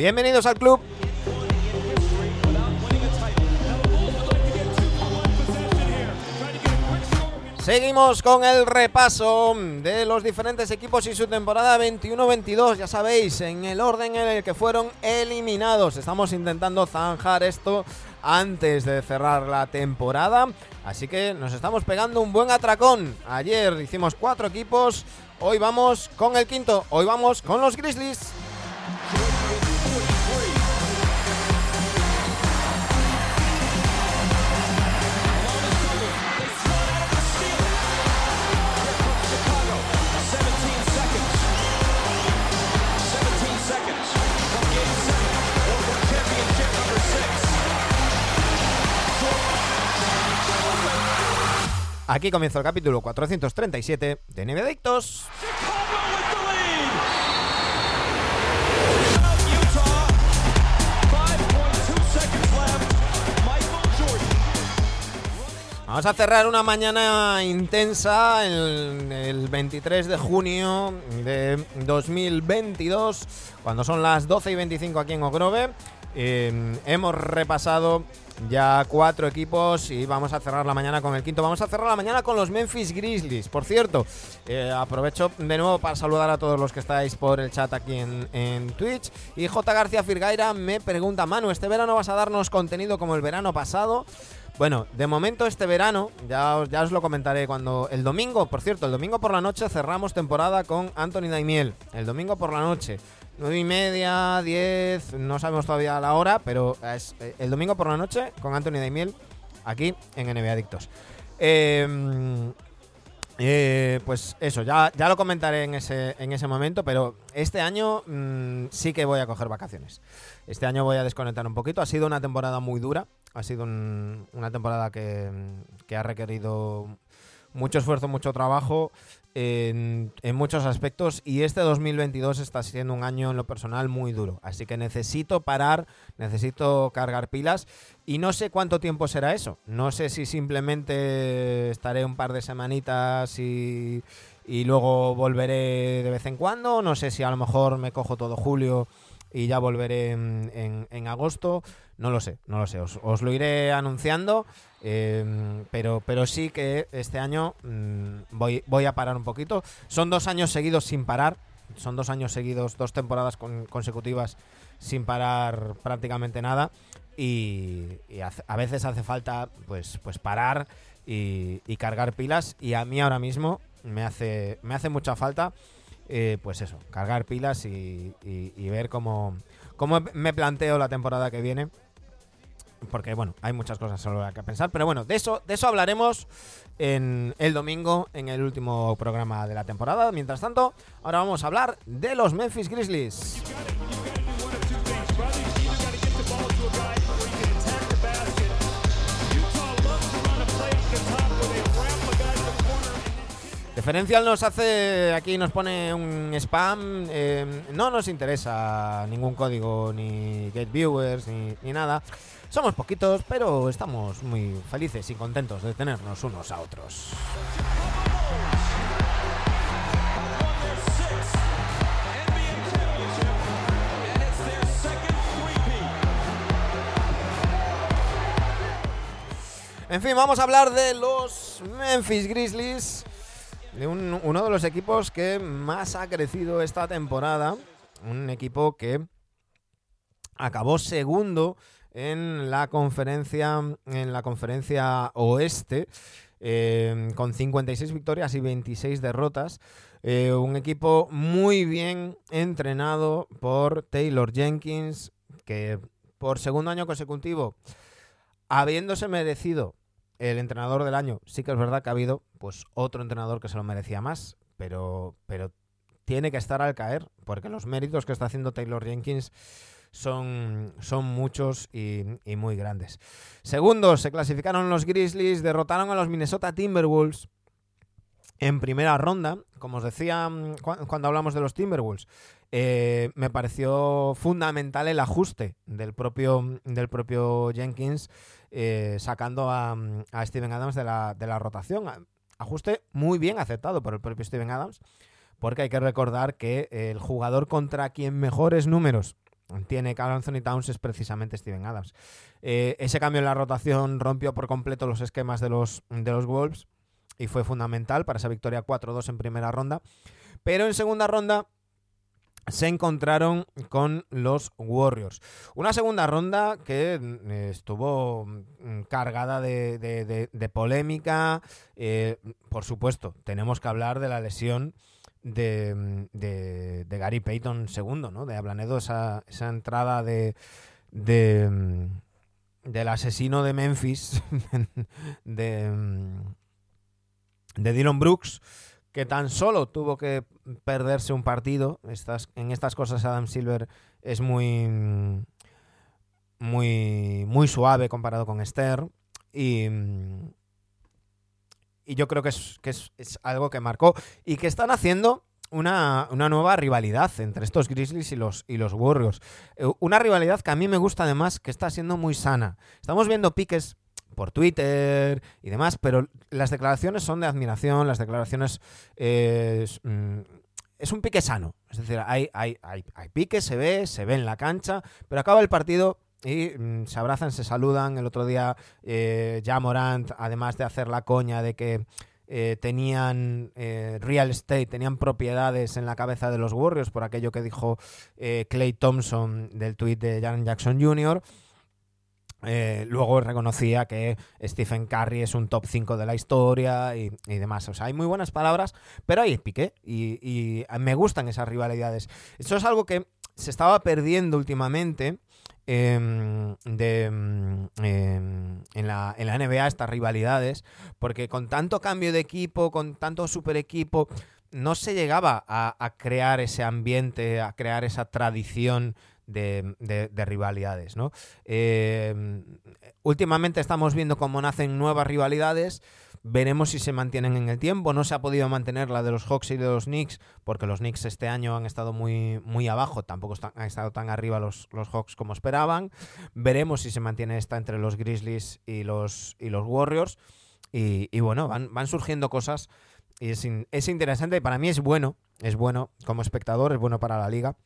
Bienvenidos al club. Seguimos con el repaso de los diferentes equipos y su temporada 21-22, ya sabéis, en el orden en el que fueron eliminados. Estamos intentando zanjar esto antes de cerrar la temporada, así que nos estamos pegando un buen atracón. Ayer hicimos cuatro equipos, hoy vamos con el quinto, hoy vamos con los Grizzlies. Aquí comienza el capítulo 437 de Nieve Adictos. Vamos a cerrar una mañana intensa el, el 23 de junio de 2022, cuando son las 12 y 25 aquí en Ogrove. Eh, hemos repasado ya cuatro equipos y vamos a cerrar la mañana con el quinto. Vamos a cerrar la mañana con los Memphis Grizzlies. Por cierto, eh, aprovecho de nuevo para saludar a todos los que estáis por el chat aquí en, en, Twitch. Y J. García Firgaira me pregunta, Manu, ¿este verano vas a darnos contenido como el verano pasado? Bueno, de momento este verano, ya os, ya os lo comentaré cuando... El domingo, por cierto, el domingo por la noche cerramos temporada con Anthony Daimiel. El domingo por la noche. 9 y media, 10, no sabemos todavía la hora, pero es eh, el domingo por la noche con Anthony Daimiel aquí en NBA Adictos. Eh, eh, pues eso, ya, ya lo comentaré en ese, en ese momento, pero este año mmm, sí que voy a coger vacaciones. Este año voy a desconectar un poquito. Ha sido una temporada muy dura, ha sido un, una temporada que, que ha requerido mucho esfuerzo, mucho trabajo en, en, muchos aspectos y este 2022 está siendo un año en lo personal muy duro. Así que necesito parar, necesito cargar pilas y no sé cuánto tiempo será eso. No sé si simplemente estaré un par de semanitas y, y luego volveré de vez en cuando. No sé si a lo mejor me cojo todo julio y ya volveré en, en, en agosto. No lo sé, no lo sé. Os, os lo iré anunciando. Eh, pero, pero sí que este año mmm, voy, voy a parar un poquito. Son dos años seguidos sin parar. Son dos años seguidos, dos temporadas con, consecutivas sin parar prácticamente nada. Y, a veces hace falta pues, pues parar y, y, cargar pilas. Y a mí ahora mismo me hace, me hace mucha falta. Eh, pues eso, cargar pilas y, y ver cómo, cómo me planteo la temporada que viene porque bueno, hay muchas cosas solo que pensar, pero bueno, de eso, de eso hablaremos en el domingo, en el último programa de la temporada. Mientras tanto, ahora vamos a hablar de los Memphis Grizzlies. Diferencial nos hace, aquí nos pone un spam, eh, no nos interesa ningún código, ni get viewers, ni, ni nada. Somos poquitos, pero estamos muy felices y contentos de tenernos unos a otros. En fin, vamos a hablar de los Memphis Grizzlies, de un, uno de los equipos que más ha crecido esta temporada, un equipo que acabó segundo en la conferencia en la conferencia oeste eh, con 56 victorias y 26 derrotas. Eh, un equipo muy bien entrenado por Taylor Jenkins, que por segundo año consecutivo, habiéndose merecido el entrenador del año, sí que es verdad que ha habido pues otro entrenador que se lo merecía más, pero, pero tiene que estar al caer, porque los méritos que está haciendo Taylor Jenkins son, son muchos y, muy grandes. Segundos, se clasificaron los Grizzlies, derrotaron a los Minnesota Timberwolves en primera ronda. Como os decía cu cuando hablamos de los Timberwolves, eh, me pareció fundamental el ajuste del propio, del propio Jenkins eh, sacando a, a, Steven Adams de la, de la rotación. Ajuste muy bien aceptado por el propio Steven Adams, porque hay que recordar que el jugador contra quien mejores números tiene Carl Anthony Towns es precisamente Steven Adams. Eh, ese cambio en la rotación rompió por completo los esquemas de los, de los Wolves y fue fundamental para esa victoria 4-2 en primera ronda. Pero en segunda ronda se encontraron con los Warriors. Una segunda ronda que mm, estuvo mm, cargada de, polémica. Eh, por supuesto, tenemos que hablar de la lesión de, mm, Gary Payton II, ¿no? De Ablanedo, esa, esa entrada de, del asesino de Memphis, de, de Dylan Brooks que tan solo tuvo que perderse un partido. Estas, en estas cosas Adam Silver es muy, muy, muy suave comparado con Esther. Y, y yo creo que, es, que es, algo que marcó y que están haciendo una, una, nueva rivalidad entre estos Grizzlies y los, y los Warriors. Eh, una rivalidad que a mí me gusta además, que está siendo muy sana. Estamos viendo piques por Twitter y demás, pero las declaraciones son de admiración, las declaraciones eh, mm, es, un pique sano. Es decir, hay, hay, hay, hay, pique, se ve, se ve en la cancha, pero acaba el partido y mm, se abrazan, se saludan. El otro día eh, ya Morant, además de hacer la coña de que eh, tenían real estate, tenían propiedades en la cabeza de los Warriors por aquello que dijo Clay Thompson del tweet de Jan Jackson Jr., eh, luego reconocía que Stephen Curry es un top 5 de la historia y, demás. O sea, hay muy buenas palabras, pero hay pique y, me gustan esas rivalidades. Eso es algo que se estaba perdiendo últimamente em, em, em, en, la, NBA, estas rivalidades, porque con tanto cambio de equipo, con tanto super equipo, no se llegaba a crear ese ambiente, a crear esa tradición de, rivalidades. ¿no? Eh, últimamente estamos viendo cómo nacen nuevas rivalidades. Veremos si se mantienen en el tiempo. No se ha podido mantener la de los Hawks y de los Knicks, porque los Knicks este año han estado muy, muy abajo. Tampoco han estado tan arriba los, los Hawks como esperaban. Veremos si se mantiene esta entre los Grizzlies y los, y los Warriors. Y, bueno, van, van surgiendo cosas. Y es, es interesante y para mí es bueno. Es bueno como espectador, es bueno para la liga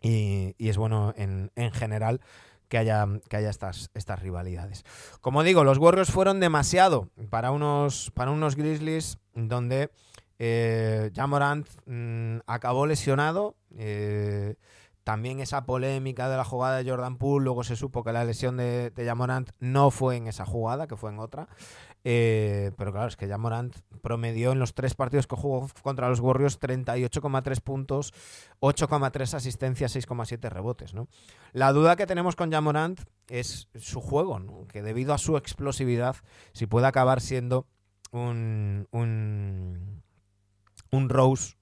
y, es bueno en, general que haya, que haya estas, estas rivalidades. Como digo, los Warriors fueron demasiado para unos, para unos Grizzlies donde eh, Jamorant mm, acabó lesionado. Eh, también esa polémica de la jugada de Jordan Poole, luego se supo que la lesión de, de Jamorant no fue en esa jugada, que fue en otra. Eh, pero claro, es que ya Morant promedió en los tres partidos que jugó contra los Warriors 38,3 puntos, 8,3 asistencias, 6,7 rebotes. ¿no? La duda que tenemos con Jamorant es su juego, que debido a su explosividad, si puede acabar siendo un, un, un Rose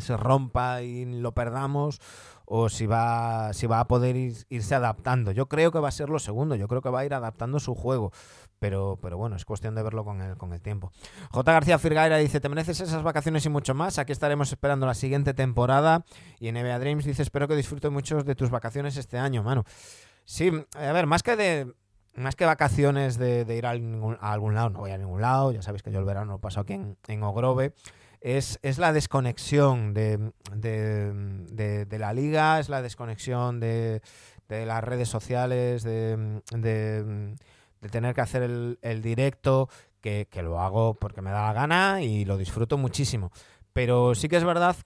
se rompa y lo perdamos o si va, si va a poder irse adaptando. Yo creo que va a ser lo segundo, yo creo que va a ir adaptando su juego. Pero, pero bueno, es cuestión de verlo con el, con el tiempo. J. García Firgaira dice, te mereces esas vacaciones y mucho más. Aquí estaremos esperando la siguiente temporada. Y NBA Dreams dice, espero que disfrute mucho de tus vacaciones este año, mano. Sí, a ver, más que de... Más que vacaciones de, ir a, algún lado, no voy a ningún lado, ya sabéis que yo el verano lo paso aquí en, en Ogrove, es, es, la desconexión de, de, de, la liga, es la desconexión de, las redes sociales, de, tener que hacer el, directo, que, lo hago porque me da la gana y lo disfruto muchísimo. Pero sí que es verdad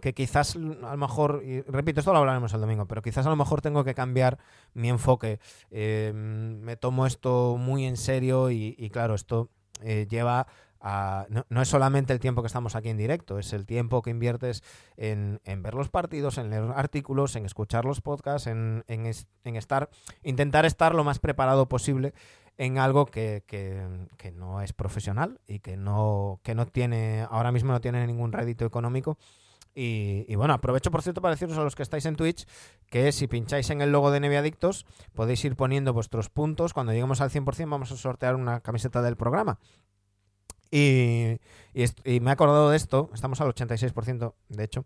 que quizás a lo mejor, y repito, esto lo hablaremos el domingo, pero quizás a lo mejor tengo que cambiar mi enfoque. Eh, me tomo esto muy en serio y, claro, esto eh, lleva no, es solamente el tiempo que estamos aquí en directo, es el tiempo que inviertes en, ver los partidos, en leer artículos, en escuchar los podcasts, en, estar, intentar estar lo más preparado posible en algo que, no es profesional y que no, que no tiene, ahora mismo no tiene ningún rédito económico. Y, bueno, aprovecho por cierto para deciros a los que estáis en Twitch que si pincháis en el logo de Neviadictos podéis ir poniendo vuestros puntos. Cuando lleguemos al 100% vamos a sortear una camiseta del programa. Y, me he acordado de esto, estamos al 86% de hecho,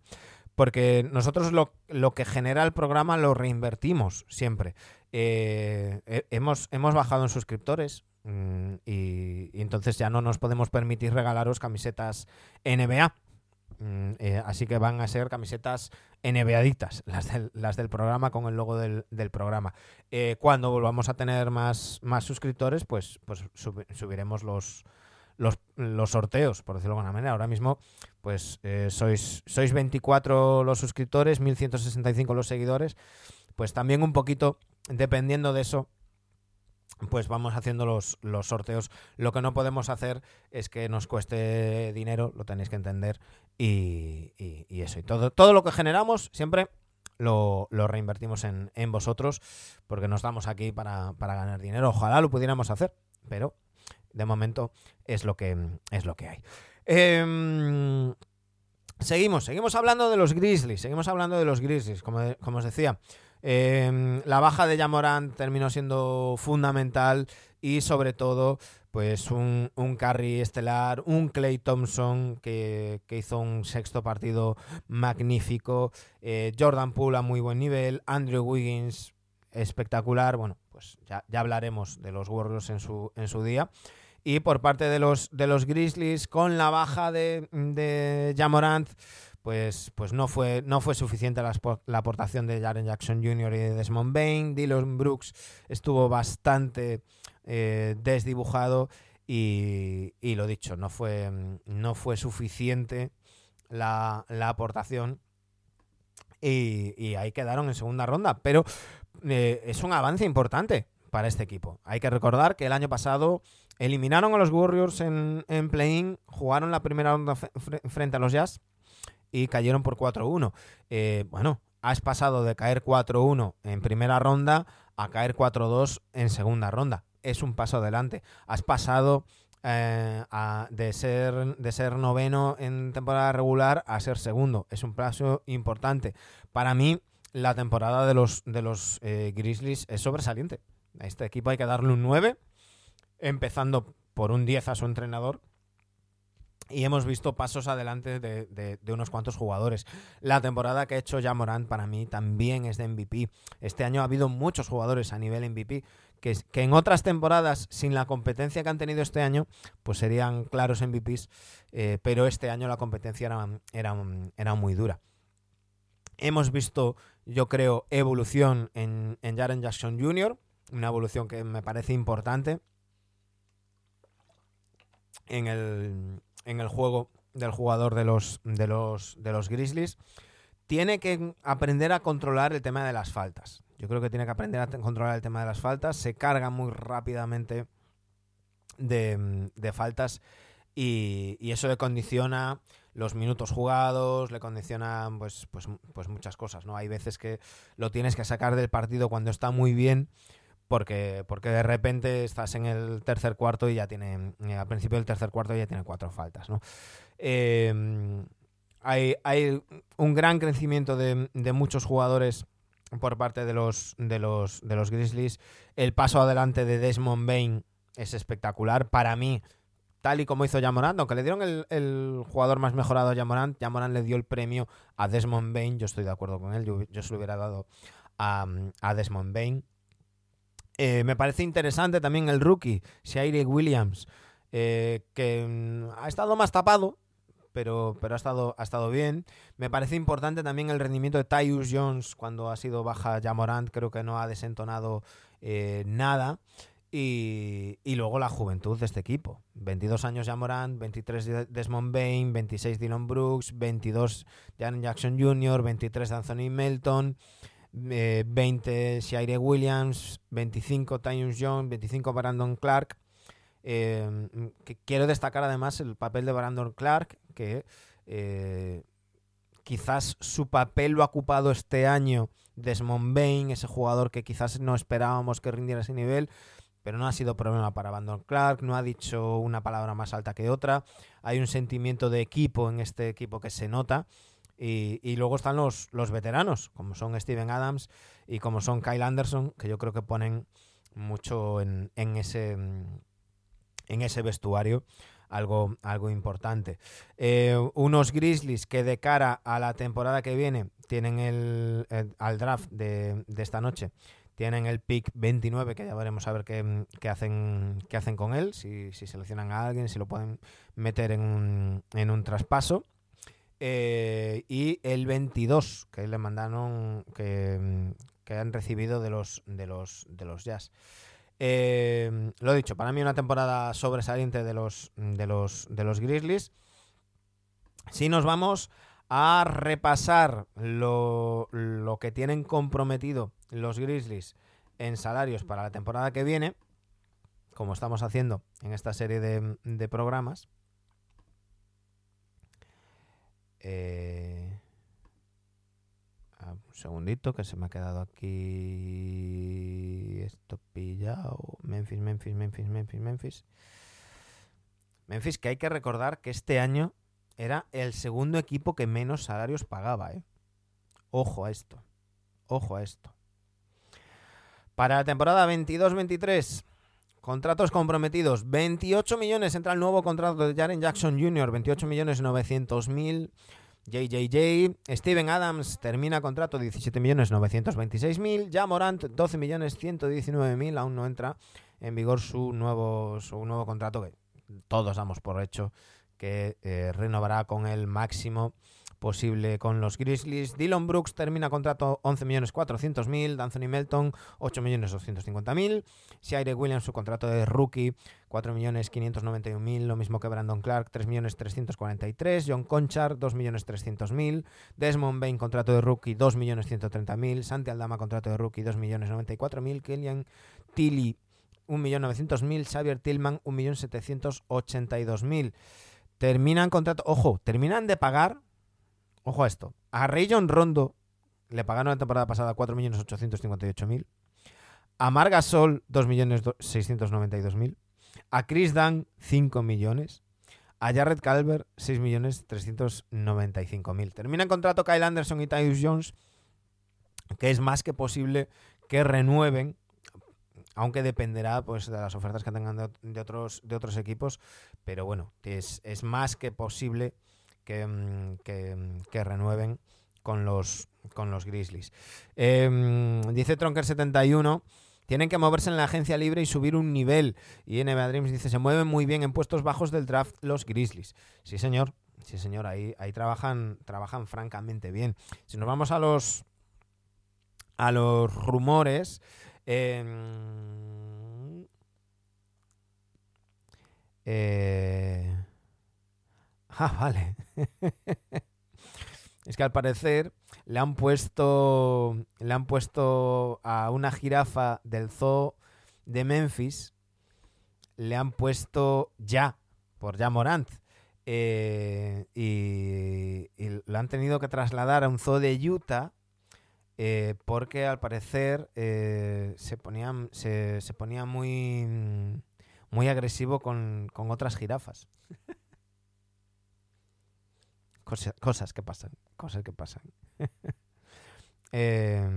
porque nosotros lo, que genera el programa lo reinvertimos siempre. Eh, hemos, hemos bajado en suscriptores mm, y, entonces ya no nos podemos permitir regalaros camisetas NBA. Mm, eh, así que van a ser camisetas NBAditas, las del, las del programa con el logo del, programa. Eh, cuando volvamos a tener más, más suscriptores, pues, pues subiremos los, los, sorteos, por decirlo de alguna manera. Ahora mismo, pues eh, sois, sois 24 los suscriptores, 1165 los seguidores. Pues también un poquito, dependiendo de eso, pues vamos haciendo los, los, sorteos. Lo que no podemos hacer es que nos cueste dinero, lo tenéis que entender, y, eso. Y todo, todo lo que generamos siempre lo, reinvertimos en, vosotros, porque nos damos aquí para, ganar dinero. Ojalá lo pudiéramos hacer, pero de momento es lo que, es lo que hay. Em, seguimos, seguimos hablando de los Grizzlies, seguimos hablando de los Grizzlies, como, como os decía. Em, la baja de Jamoran terminó siendo fundamental y sobre todo pues un, un carry estelar, un Clay Thompson que, hizo un sexto partido magnífico, eh, Jordan Poole a muy buen nivel, Andrew Wiggins espectacular, bueno, pues ya, hablaremos de los Warriors en su, en su día. Y por parte de los, de los Grizzlies, con la baja de, de Jamorant, pues, pues no, fue, no fue suficiente la, aportación de Jaren Jackson Jr. y de Desmond Bain. Dylan Brooks estuvo bastante eh, desdibujado y, y, lo dicho, no fue, no fue suficiente la, aportación y, ahí quedaron en segunda ronda. Pero eh, es un avance importante para este equipo. Hay que recordar que el año pasado eliminaron a los Warriors en, en play-in, jugaron la primera ronda frente a los Jazz y cayeron por 4-1. Eh, bueno, has pasado de caer 4-1 en primera ronda a caer 4-2 en segunda ronda. Es un paso adelante. Has pasado eh, de, ser, de ser noveno en temporada regular a ser segundo. Es un paso importante. Para mí, la temporada de los, de los eh, Grizzlies es sobresaliente. A este equipo hay que darle un 9, empezando por un 10 a su entrenador, y hemos visto pasos adelante de, unos cuantos jugadores. La temporada que ha hecho ya Morant para mí también es de MVP. Este año ha habido muchos jugadores a nivel MVP que, que en otras temporadas, sin la competencia que han tenido este año, pues serían claros MVPs, eh, pero este año la competencia era, era, muy dura. Hemos visto, yo creo, evolución en, en Jaren Jackson Jr., una evolución que me parece importante en el, en el juego del jugador de los, de los, de los Grizzlies, tiene que aprender a controlar el tema de las faltas. Yo creo que tiene que aprender a controlar el tema de las faltas. Se carga muy rápidamente de, faltas y, eso le condiciona los minutos jugados, le condiciona pues, pues, pues muchas cosas. ¿no? Hay veces que lo tienes que sacar del partido cuando está muy bien porque, porque de repente estás en el tercer cuarto y ya tiene, eh, al principio del tercer cuarto ya tiene cuatro faltas, ¿no? Em, hay, un gran crecimiento de, muchos jugadores por parte de los, de los, de los Grizzlies. El paso adelante de Desmond Bain es espectacular. Para mí, tal y como hizo Jamorant, aunque le dieron el, jugador más mejorado a Jamorant, Jamorant le dio el premio a Desmond Bain. Yo estoy de acuerdo con él, yo, se lo hubiera dado a, a Desmond Bain. Eh, me parece interesante también el rookie, Shairi Williams, eh, que mm, ha estado más tapado, pero, pero ha, estado, ha estado bien. Me parece importante también el rendimiento de Tyus Jones cuando ha sido baja Jamorant, creo que no ha desentonado eh, nada. Y, luego la juventud de este equipo. 22 años Jamorant, 23 Desmond Bain, 26 Dylan Brooks, 22 Jan Jackson Jr., 23 Anthony Melton. 20 eh, Shire Williams, 25 Tyus Jones, 25 Brandon Clark. Eh, quiero destacar además el papel de Brandon Clark, que eh, quizás su papel lo ha ocupado este año Desmond Bain, ese jugador que quizás no esperábamos que rindiera ese nivel, pero no ha sido problema para Brandon Clark, no ha dicho una palabra más alta que otra. Hay un sentimiento de equipo en este equipo que se nota. Y, luego están los, los veteranos, como son Steven Adams y como son Kyle Anderson, que yo creo que ponen mucho en, en ese, en ese vestuario algo, algo importante. Eh, unos Grizzlies que de cara a la temporada que viene tienen el, al draft de, de, esta noche. Tienen el pick 29, que ya veremos a ver qué, qué hacen, qué hacen con él, si, si, seleccionan a alguien, si lo pueden meter en un, en un traspaso. eh, y el 22 que le mandaron que, que han recibido de los de los de los Jazz. Eh, lo dicho, para mí una temporada sobresaliente de los de los de los Grizzlies. Si nos vamos a repasar lo, lo que tienen comprometido los Grizzlies en salarios para la temporada que viene, como estamos haciendo en esta serie de, de programas. Eh, un segundito que se me ha quedado aquí esto pillado. Memphis, Memphis, Memphis, Memphis, Memphis. Memphis que hay que recordar que este año era el segundo equipo que menos salarios pagaba. ¿eh? Ojo a esto. Ojo a esto. Para la temporada 22-23, contratos comprometidos. 28 millones entra el nuevo contrato de Jaren Jackson Jr., 28 millones 900 mil. JJJ, Steven Adams termina contrato 17 millones 926 mil. Ya Morant 12 millones 119 mil. Aún no entra en vigor su nuevo, su nuevo contrato que todos damos por hecho que eh, renovará con el máximo posible con los Grizzlies. Dylan Brooks termina contrato 11.400.000. Anthony Melton 8.250.000. Shire Williams su contrato de rookie 4.591.000. Lo mismo que Brandon Clark 3.343.000. John Conchar 2.300.000. Desmond Bain contrato de rookie 2.130.000. Santi Aldama contrato de rookie 2.094.000. Killian Tilly 1.900.000. Xavier Tillman 1.782.000. Terminan contrato, ojo, terminan de pagar Ojo a esto. A Rayon Rondo le pagaron la temporada pasada 4.858.000. A Marga Sol 2.692.000. A Chris Dunn 5 millones. A Jared Calver 6.395.000. Termina en contrato Kyle Anderson y Tyus Jones, que es más que posible que renueven, aunque dependerá pues, de las ofertas que tengan de, otros, de otros equipos. Pero bueno, es, es más que posible que, mm, mm, que renueven con los, con los Grizzlies. Eh, dice Tronker71. Tienen que moverse en la agencia libre y subir un nivel. Y NBA Dreams dice, se mueven muy bien en puestos bajos del draft los Grizzlies. Sí, señor. Sí, señor. Ahí, ahí trabajan, trabajan francamente bien. Si nos vamos a los a los rumores. Eh, eh, Ah, vale. es que al parecer le han puesto le han puesto a una jirafa del zoo de Memphis le han puesto ya por ya Morant eh, y, y, lo han tenido que trasladar a un zoo de Utah eh, porque al parecer eh, se ponía se, se ponía muy muy agresivo con, con otras jirafas Cosas, cosas que pasan, cosas que pasan. eh,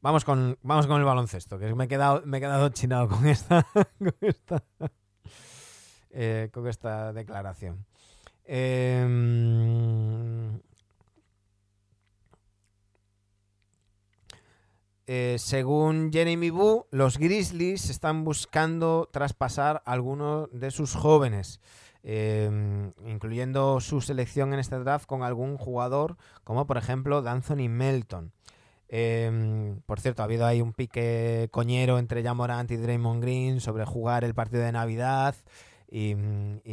vamos, con, vamos con el baloncesto, que me he quedado, me he quedado chinado con esta, con esta, eh, con esta declaración. Eh, eh, según Jeremy Boo, los Grizzlies están buscando traspasar a algunos de sus jóvenes eh, incluyendo su selección en este draft con algún jugador como por ejemplo Anthony Melton. Eh, por cierto, ha habido ahí un pique coñero entre Jamorant y Draymond Green sobre jugar el partido de Navidad y,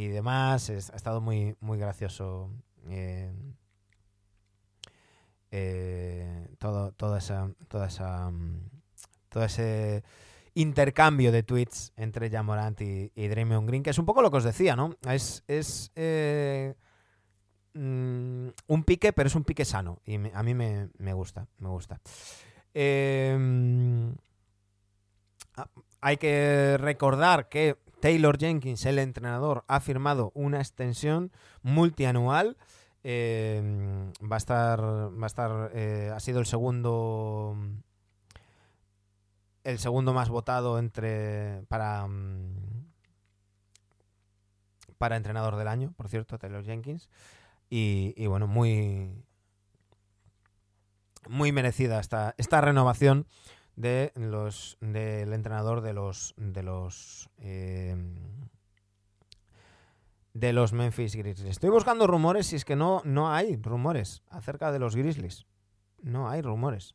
demás. Ha estado muy, muy gracioso eh, eh, todo, esa, toda esa, todo ese intercambio de tweets entre Jamorant y, y Draymond Green, que es un poco lo que os decía, ¿no? Es, es eh, mm, un pique, pero es un pique sano. Y a mí me, me, gusta, me gusta. Eh, hay que recordar que Taylor Jenkins, el entrenador, ha firmado una extensión multianual. Eh, va a estar, va a estar, eh, ha sido el segundo el segundo más votado entre para mm, para entrenador del año, por cierto, Taylor Jenkins. Y, y bueno, muy muy merecida esta, esta renovación de los del entrenador de los de los eh, de los Memphis Grizzlies. Estoy buscando rumores y es que no, no hay rumores acerca de los Grizzlies. No hay rumores.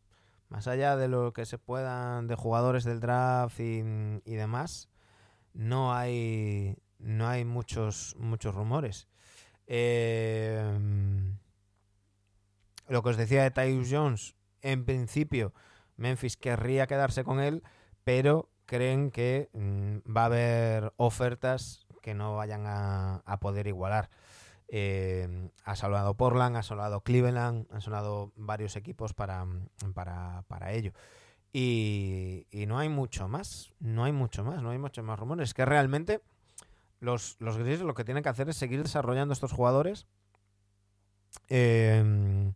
Más allá de lo que se puedan, de jugadores del draft y, y demás, no hay, no hay muchos, muchos rumores. Eh, lo que os decía de Tyus Jones, en principio Memphis querría quedarse con él, pero creen que mm, va a haber ofertas que no vayan a, poder igualar. Eh, ha salvado Portland, ha salvado Cleveland, han sonado varios equipos para, para, ello. Y, no hay mucho más, no hay mucho más, no hay mucho más rumores. Es que realmente los, los Grizzlies lo que tienen que hacer es seguir desarrollando estos jugadores. Eh,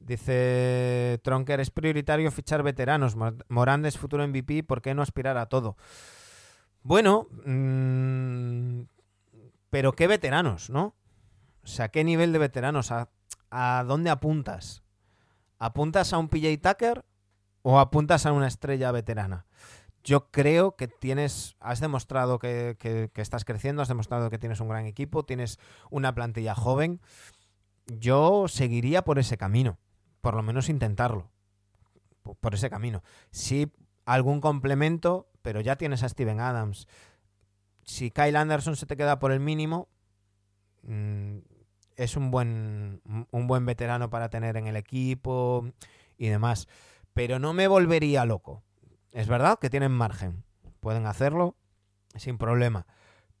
Dice Tronker, es prioritario fichar veteranos. Morán es futuro MVP, ¿por qué no aspirar a todo? Bueno, mm, pero ¿qué veteranos, no? O sea, ¿qué nivel de veteranos? ¿A, ¿A, dónde apuntas? ¿Apuntas a un PJ Tucker o apuntas a una estrella veterana? Yo creo que tienes, has demostrado que, que estás creciendo, has demostrado que tienes un gran equipo, tienes una plantilla joven. Yo seguiría por ese camino por lo menos intentarlo por ese camino. Si algún complemento, pero ya tienes a Steven Adams. Si Kyle Anderson se te queda por el mínimo, mm, es un buen, un buen veterano para tener en el equipo y demás. Pero no me volvería loco. Es verdad que tienen margen. Pueden hacerlo sin problema.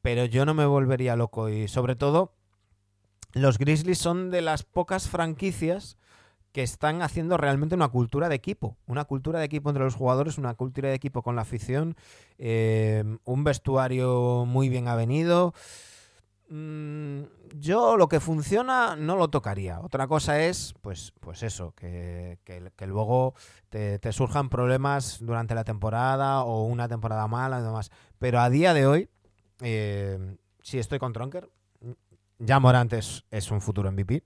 Pero yo no me volvería loco. Y sobre todo, los Grizzlies son de las pocas franquicias que están haciendo realmente una cultura de equipo, una cultura de equipo entre los jugadores, una cultura de equipo con la afición, eh, un vestuario muy bien avenido. Mm, yo lo que funciona no lo tocaría. Otra cosa es, pues, pues eso, que, luego te, surjan problemas durante la temporada o una temporada mala y demás. Pero a día de hoy, eh, si estoy con Tronker, ya Morantes es un futuro MVP.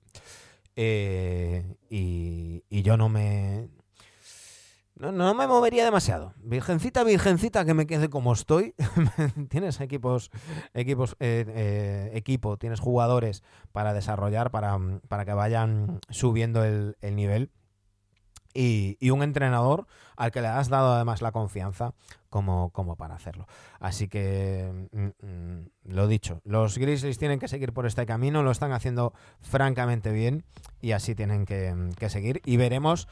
Eh, y, yo no me. No, me movería demasiado. Virgencita, virgencita, que me quede como estoy. tienes equipos, equipos, eh, eh, equipo, tienes jugadores para desarrollar, para, para que vayan subiendo el, el nivel y, un entrenador al que le has dado además la confianza como, como para hacerlo. Así que, mm, mm, lo dicho, los Grizzlies tienen que seguir por este camino, lo están haciendo francamente bien y así tienen que, seguir y veremos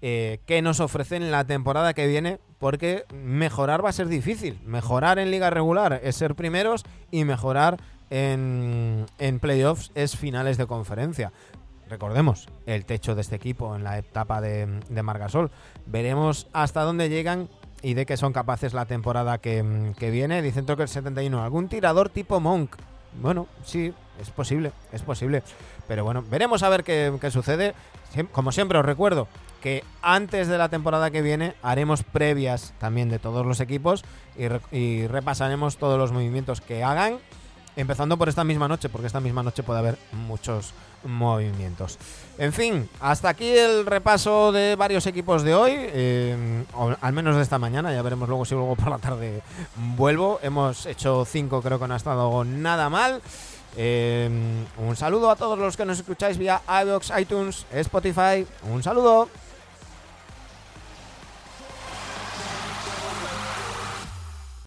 eh, qué nos ofrecen la temporada que viene, porque mejorar va a ser difícil. Mejorar en liga regular es ser primeros y mejorar en, en playoffs es finales de conferencia recordemos, el techo de este equipo en la etapa de, de Margasol. Veremos hasta dónde llegan y de qué son capaces la temporada que, que viene. Dicen que el 71. ¿Algún tirador tipo Monk? Bueno, sí, es posible, es posible. Pero bueno, veremos a ver qué, qué sucede. Como siempre os recuerdo que antes de la temporada que viene haremos previas también de todos los equipos y, y repasaremos todos los movimientos que hagan empezando por esta misma noche, porque esta misma noche puede haber muchos movimientos. En fin, hasta aquí el repaso de varios equipos de hoy, eh, al menos de esta mañana, ya veremos luego si luego por la tarde vuelvo. Hemos hecho cinco, creo que no ha estado nada mal. Eh, un saludo a todos los que nos escucháis vía iVoox, iTunes, Spotify. Un saludo.